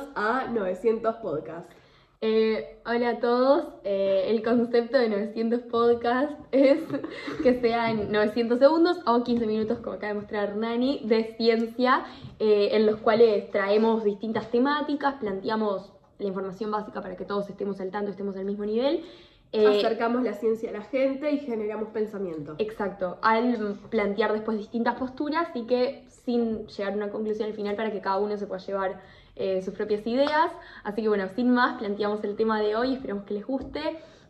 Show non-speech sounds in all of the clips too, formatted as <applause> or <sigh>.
bienvenidos a 900 Podcast. Eh, hola a todos, eh, el concepto de 900 Podcast <laughs> es que sean 900 segundos o 15 minutos, como acaba de mostrar Nani, de ciencia, eh, en los cuales traemos distintas temáticas, planteamos la información básica para que todos estemos al tanto, estemos al mismo nivel. Eh, Acercamos la ciencia a la gente y generamos pensamiento. Exacto, al plantear después distintas posturas y que sin llegar a una conclusión al final para que cada uno se pueda llevar eh, sus propias ideas. Así que bueno, sin más, planteamos el tema de hoy, esperemos que les guste.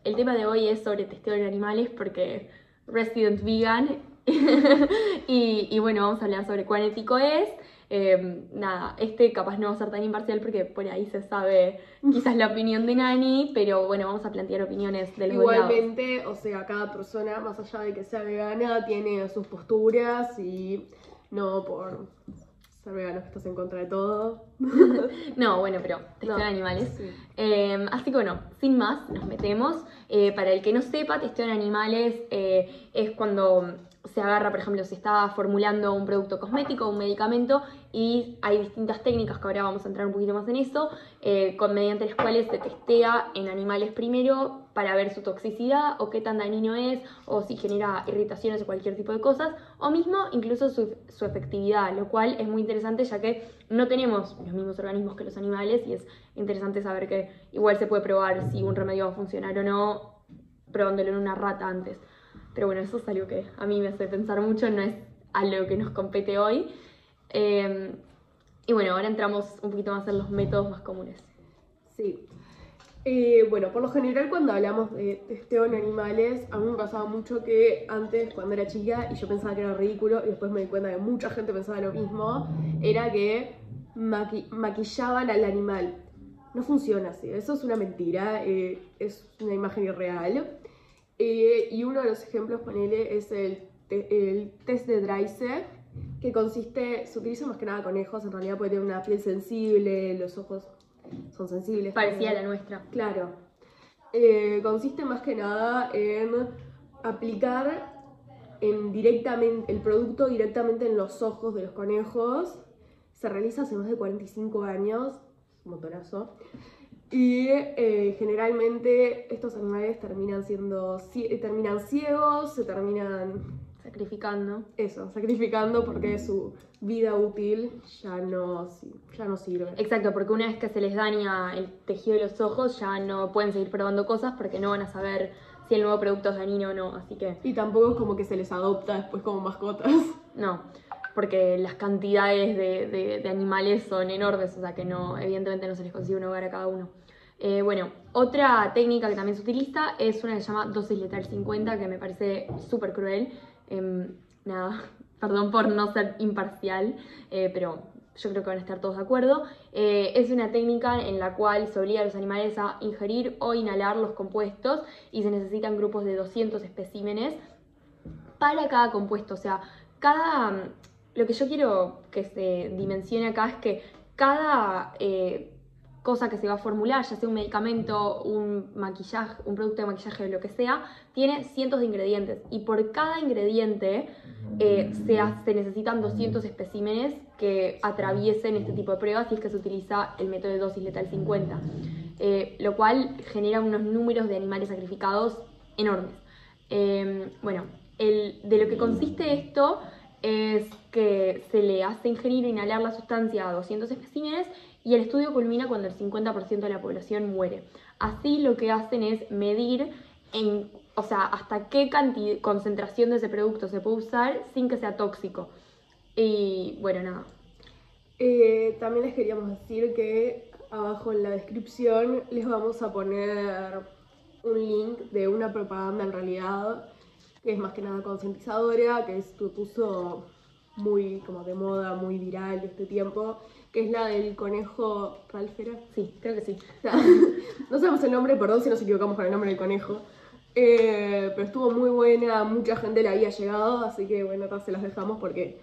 El tema de hoy es sobre testeo en animales porque Resident Vegan <laughs> y, bueno, vamos a hablar sobre cuán ético es. Eh, nada, este capaz no va a ser tan imparcial porque por ahí se sabe quizás la opinión de Nani, pero bueno, vamos a plantear opiniones de los dos lados. Igualmente, o sea, cada persona, más allá de que sea vegana, tiene sus posturas y no por ser vegano que estás en contra de todo. <laughs> No, bueno, pero testeo No, en animales. sí. Eh, así que bueno, sin más, nos metemos. Eh, para el que no sepa, testeo en animales eh, es cuando se agarra, por ejemplo, se está formulando un producto cosmético, un medicamento, y hay distintas técnicas que ahora vamos a entrar un poquito más en eso, eh, con, mediante las cuales se testea en animales primero para ver su toxicidad o qué tan dañino es, o si genera irritaciones o cualquier tipo de cosas, o mismo incluso su, su efectividad, lo cual es muy interesante ya que no tenemos los mismos organismos que los animales y es interesante saber que igual se puede probar si un remedio va a funcionar o no probándolo en una rata antes. Pero bueno, eso es algo que a mí me hace pensar mucho, no es algo que nos compete hoy. Eh, y bueno, ahora entramos un poquito más en los métodos más comunes. Sí. Eh, bueno, por lo general cuando hablamos de testeo en animales, a mí me pasaba mucho que antes, cuando era chica, y yo pensaba que era ridículo, y después me di cuenta que mucha gente pensaba lo mismo, era que maqui- maquillaban al animal. No funciona así, eso es una mentira, eh, es una imagen irreal. Eh, y uno de los ejemplos, ponele, es el, te- el test de Dreiser, que consiste, se utiliza más que nada conejos, en realidad puede tener una piel sensible, los ojos son sensibles. Parecía la nuestra. Claro. Eh, consiste más que nada en aplicar en directamente, el producto directamente en los ojos de los conejos. Se realiza hace más de 45 años, un motorazo. Y eh, generalmente estos animales terminan siendo cie- terminan ciegos, se terminan Sacrificando. eso, sacrificando porque su vida útil ya no, ya no sirve. Exacto, porque una vez que se les daña el tejido de los ojos, ya no pueden seguir probando cosas porque no van a saber si el nuevo producto es dañino o no. Así que Y tampoco es como que se les adopta después como mascotas. no, porque las cantidades de, animales son enormes, o sea que no, evidentemente no se les consigue un hogar a cada uno. Eh, bueno, otra técnica que también se utiliza es una que se llama dosis letal 50, que me parece súper cruel. Em, nada, <laughs> perdón por no ser imparcial, eh, pero yo creo que van a estar todos de acuerdo. Eh, es una técnica en la cual se obliga a los animales a ingerir o inhalar los compuestos y se necesitan grupos de 200 especímenes para cada compuesto. O sea, cada. Lo que yo quiero que se dimensione acá es que cada eh, cosa que se va a formular, ya sea un medicamento, un maquillaje, un producto de maquillaje, lo que sea, tiene cientos de ingredientes. Y por cada ingrediente eh, se, necesitan 200 especímenes que atraviesen este tipo de pruebas y es que se utiliza el método de dosis letal 50. eh, lo cual genera unos números de animales sacrificados enormes. Bueno, de lo que consiste esto es que se le hace ingerir o inhalar la sustancia a 200 especímenes y el estudio culmina cuando el 50% de la población muere. Así lo que hacen es medir en, o sea, hasta qué canti- concentración de ese producto se puede usar sin que sea tóxico. Y bueno, nada. Eh, también les queríamos decir que abajo en la descripción les vamos a poner un link de una propaganda en realidad que es más que nada concientizadora, que se puso muy como de moda, muy viral este tiempo, que es la del conejo Ralph era? Sí, creo que sí. O <laughs> sea, no sabemos el nombre, perdón si nos equivocamos con el nombre del conejo. Eh, pero estuvo muy buena, mucha gente le había llegado, así que bueno, acá se las dejamos porque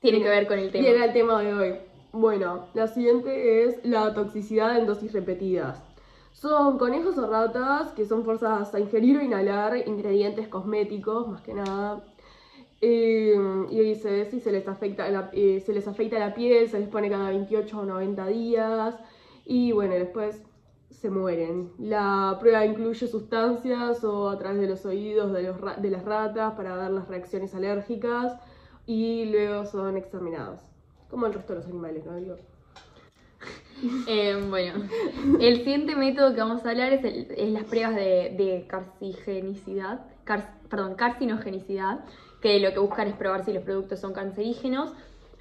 Tiene que ver con el tema. Llega el tema de hoy. Bueno, la siguiente es la toxicidad en dosis repetidas. Son conejos o ratas que son forzadas a ingerir o inhalar ingredientes cosméticos, más que nada. Eh, y dice si se les afecta eh, se les afecta la piel, se les pone cada 28 o 90 días. y bueno, después se mueren. La prueba incluye sustancias o a través de los oídos de, los de las ratas para ver las reacciones alérgicas y luego son exterminados. Como el resto de los animales, ¿no? <laughs> Eh, bueno, el siguiente método que vamos a hablar es, las pruebas de, de perdón, carcinogenicidad, que lo que buscan es probar si los productos son cancerígenos.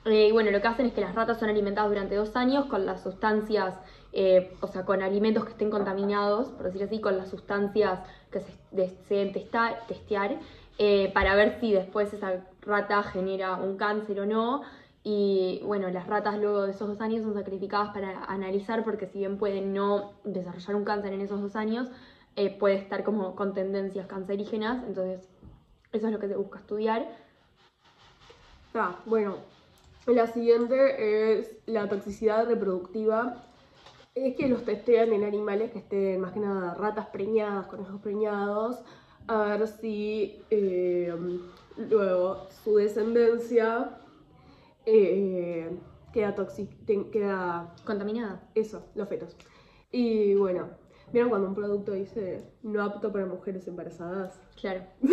Eh, y bueno, lo que hacen es que las ratas son alimentadas durante dos años con las sustancias, eh, o sea, con alimentos que estén contaminados, por decir así, con las sustancias que se deseen testear, para ver si después esa rata genera un cáncer o no. Y bueno, las ratas luego de esos dos años son sacrificadas para analizar porque si bien pueden no desarrollar un cáncer en esos dos años, eh, puede estar como con tendencias cancerígenas. Entonces, eso es lo que se busca estudiar. Ah, bueno, la siguiente es la toxicidad reproductiva. Es que los testean en animales que estén, más que nada, ratas preñadas, conejos preñados, a ver si eh, luego su descendencia eh, queda toxic, ten- queda Contaminada. eso, los fetos. Y bueno, ¿vieron cuando un producto dice no apto para mujeres embarazadas? Claro. <laughs>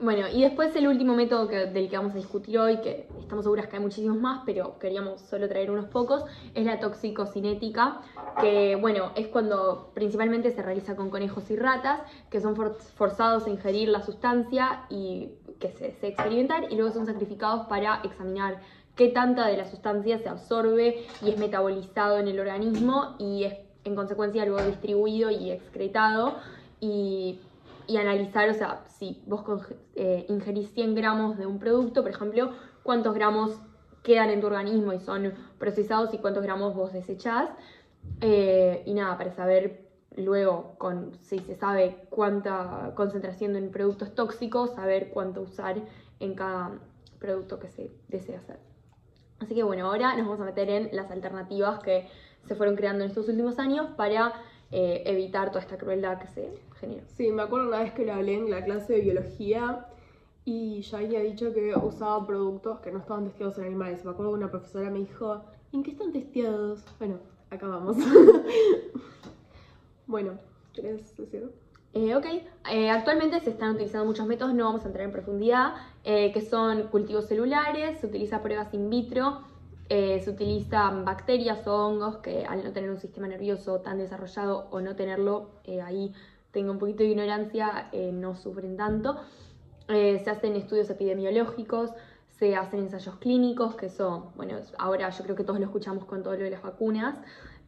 Bueno, y después el último método que- del que vamos a discutir hoy, que estamos seguras que hay muchísimos más, pero queríamos solo traer unos pocos, es la toxicocinética, que bueno, es cuando principalmente se realiza con conejos y ratas, que son for- forzados a ingerir la sustancia y que se desea experimentar, y luego son sacrificados para examinar qué tanta de la sustancia se absorbe y es metabolizado en el organismo y es en consecuencia luego distribuido y excretado. Y y analizar, o sea, si vos eh, ingerís 100 gramos de un producto, por ejemplo, cuántos gramos quedan en tu organismo y son procesados y cuántos gramos vos desechás. Eh, y nada, para saber luego, con, si se sabe cuánta concentración de un producto es tóxico, saber cuánto usar en cada producto que se desea hacer. Así que bueno, ahora nos vamos a meter en las alternativas que se fueron creando en estos últimos años para eh, evitar toda esta crueldad que se genera. Sí, me acuerdo una vez que lo hablé en la clase de biología y ya había dicho que usaba productos que no estaban testeados en animales. Me acuerdo que una profesora me dijo, ¿en qué están testeados? Bueno, acá vamos. <laughs> bueno, ¿querés decir? Eh, ok, Eh, actualmente se están utilizando muchos métodos, no vamos a entrar en profundidad, eh, que son cultivos celulares, se utiliza pruebas in vitro, se utilizan bacterias o hongos que al no tener un sistema nervioso tan desarrollado o no tenerlo, ahí tengo un poquito de ignorancia, no sufren tanto. Se hacen estudios epidemiológicos, se hacen ensayos clínicos, que eso, bueno, ahora yo creo que todos lo escuchamos con todo lo de las vacunas.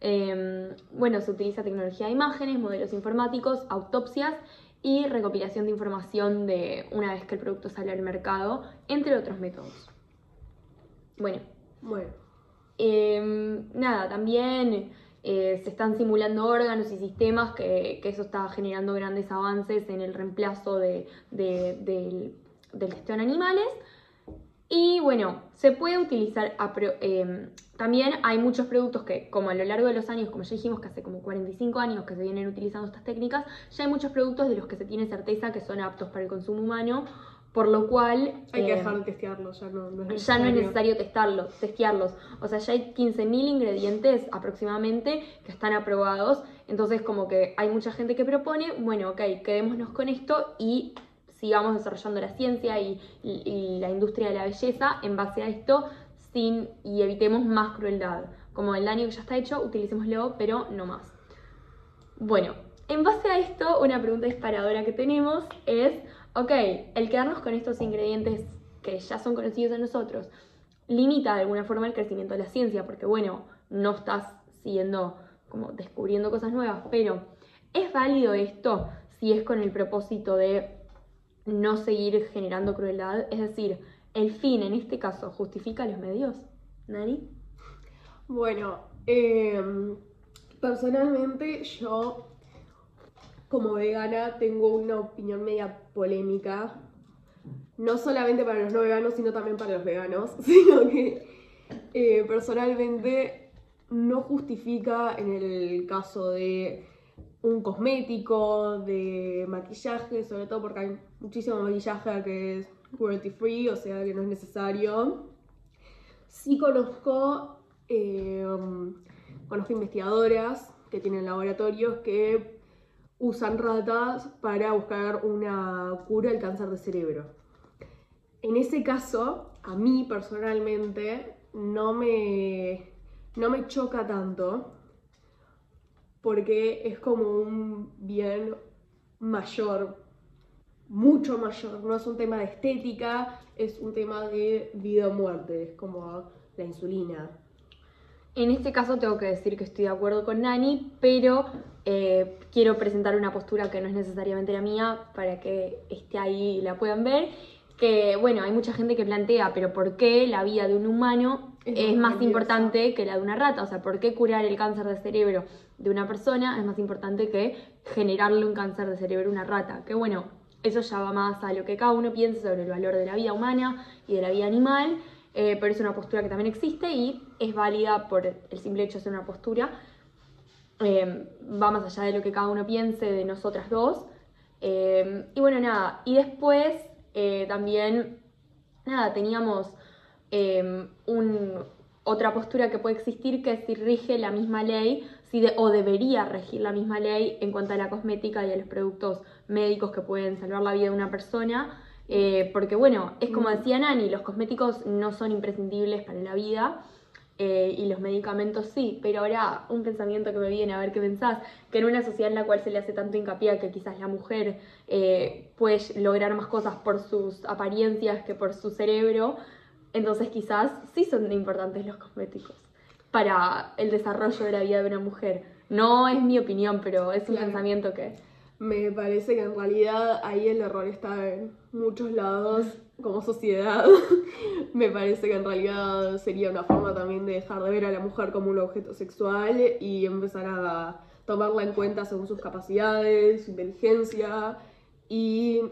Eh, bueno, se utiliza tecnología de imágenes, modelos informáticos, autopsias y recopilación de información de una vez que el producto sale al mercado, entre otros métodos. Bueno, Bueno, eh, nada, también eh, se están simulando órganos y sistemas que, que eso está generando grandes avances en el reemplazo de, de- del, del testeo en animales. Y bueno, se puede utilizar, eh, también hay muchos productos que, como a lo largo de los años, como ya dijimos que hace como 45 años que se vienen utilizando estas técnicas, ya hay muchos productos de los que se tiene certeza que son aptos para el consumo humano, por lo cual... hay que eh, dejar de testearlos, ya no, no es ya no es necesario. necesario testarlos, testearlos. O sea, ya hay 15.000 ingredientes aproximadamente que están aprobados. Entonces, como que hay mucha gente que propone, bueno, ok, quedémonos con esto y sigamos desarrollando la ciencia y, la industria de la belleza en base a esto sin, y evitemos más crueldad. Como el daño que ya está hecho, utilicémoslo, pero no más. Bueno, en base a esto, una pregunta disparadora que tenemos es, ok, el quedarnos con estos ingredientes que ya son conocidos de nosotros, limita de alguna forma el crecimiento de la ciencia, porque bueno, no estás siguiendo como descubriendo cosas nuevas, pero ¿es válido esto si es con el propósito de no seguir generando crueldad? Es decir, el fin en este caso justifica los medios. ¿Nani? Bueno, em, personalmente yo como vegana tengo una opinión media polémica, no solamente para los no veganos, sino también para los veganos, <laughs> sino que eh, personalmente no justifica en el caso de un cosmético, de maquillaje, sobre todo porque hay muchísimo maquillaje que es cruelty free, o sea que no es necesario. Sí conozco eh, conozco investigadoras que tienen laboratorios que usan ratas para buscar una cura al cáncer de cerebro. En ese caso, a mí personalmente no me, no me choca tanto porque es como un bien mayor, mucho mayor. No es un tema de estética, es un tema de vida o muerte, es como la insulina. En este caso tengo que decir que estoy de acuerdo con Nani, pero eh, quiero presentar una postura que no es necesariamente la mía para que esté ahí y la puedan ver. Que bueno, hay mucha gente que plantea, pero ¿por qué la vida de un humano Es es, más importante que la de una rata? O sea, ¿por qué curar el cáncer de cerebro de una persona es más importante que generarle un cáncer de cerebro a una rata? Que bueno, eso ya va más a lo que cada uno piensa sobre el valor de la vida humana y de la vida animal, eh, pero es una postura que también existe y es válida por el simple hecho de ser una postura. Eh, va más allá de lo que cada uno piense de nosotras dos. Eh, y bueno, nada, y después eh, también, nada, teníamos eh, un- otra postura que puede existir que es si rige la misma ley, si de- o debería regir la misma ley en cuanto a la cosmética y a los productos médicos que pueden salvar la vida de una persona. eh, porque bueno, es como Mm. decía Nani, los cosméticos no son imprescindibles para la vida. eh, y los medicamentos sí, pero ahora un pensamiento que me viene, a ver qué pensás, que en una sociedad en la cual se le hace tanto hincapié a que quizás la mujer eh, puede lograr más cosas por sus apariencias que por su cerebro, entonces quizás sí son importantes los cosméticos para el desarrollo de la vida de una mujer. No es mi opinión, pero es un Claro. pensamiento que... Me parece que en realidad ahí el error está en muchos lados como sociedad. <laughs> Me parece que en realidad sería una forma también de dejar de ver a la mujer como un objeto sexual y empezar a tomarla en cuenta según sus capacidades, su inteligencia y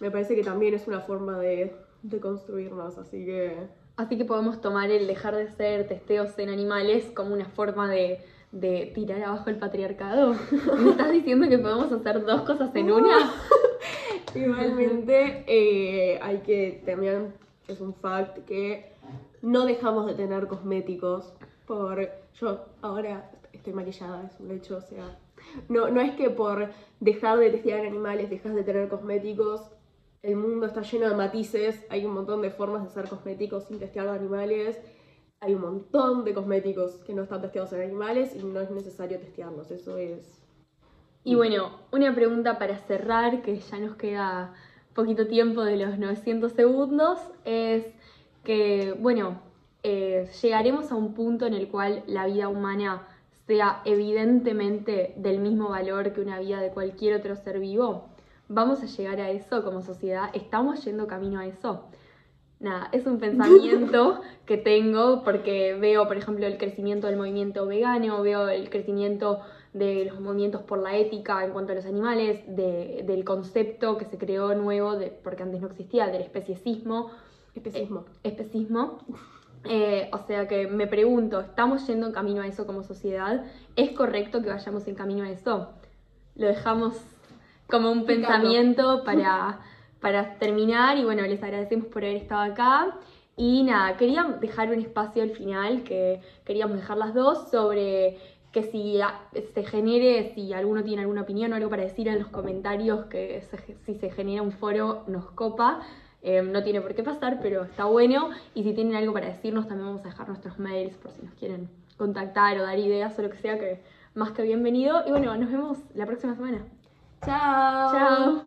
me parece que también es una forma de, de construirnos, así que Así que podemos tomar el dejar de ser testeos en animales como una forma de, de tirar abajo el patriarcado. <laughs> ¿Me estás diciendo que podemos hacer dos cosas en una? <laughs> Igualmente, eh, hay que también, es un fact que no dejamos de tener cosméticos por... Yo ahora estoy maquillada, es un hecho, o sea... No, no es que por dejar de testear animales dejas de tener cosméticos. El mundo está lleno de matices, hay un montón de formas de hacer cosméticos sin testear animales. Hay un montón de cosméticos que no están testeados en animales y no es necesario testearlos, eso es... Y bueno, una pregunta para cerrar, que ya nos queda poquito tiempo de los 900 segundos, es que, bueno, eh, llegaremos a un punto en el cual la vida humana sea evidentemente del mismo valor que una vida de cualquier otro ser vivo. ¿Vamos a llegar a eso como sociedad? ¿Estamos yendo camino a eso? Nada, es un pensamiento <laughs> que tengo porque veo, por ejemplo, el crecimiento del movimiento vegano, veo el crecimiento de los movimientos por la ética en cuanto a los animales, de- del concepto que se creó nuevo, de, porque antes no existía, del especismo, Especismo. especismo. Eh, o sea que me pregunto, ¿estamos yendo en camino a eso como sociedad? ¿Es correcto que vayamos en camino a eso? Lo dejamos como un Picando. pensamiento <laughs> para, para terminar y bueno, les agradecemos por haber estado acá. Y nada, quería dejar un espacio al final que queríamos dejar las dos sobre que si se genere, si alguno tiene alguna opinión o algo para decir en los comentarios, que se- si se genera un foro nos copa. Eh, no tiene por qué pasar, pero está bueno. Y si tienen algo para decirnos, también vamos a dejar nuestros mails por si nos quieren contactar o dar ideas o lo que sea, que más que bienvenido. Y bueno, nos vemos la próxima semana. Ciao.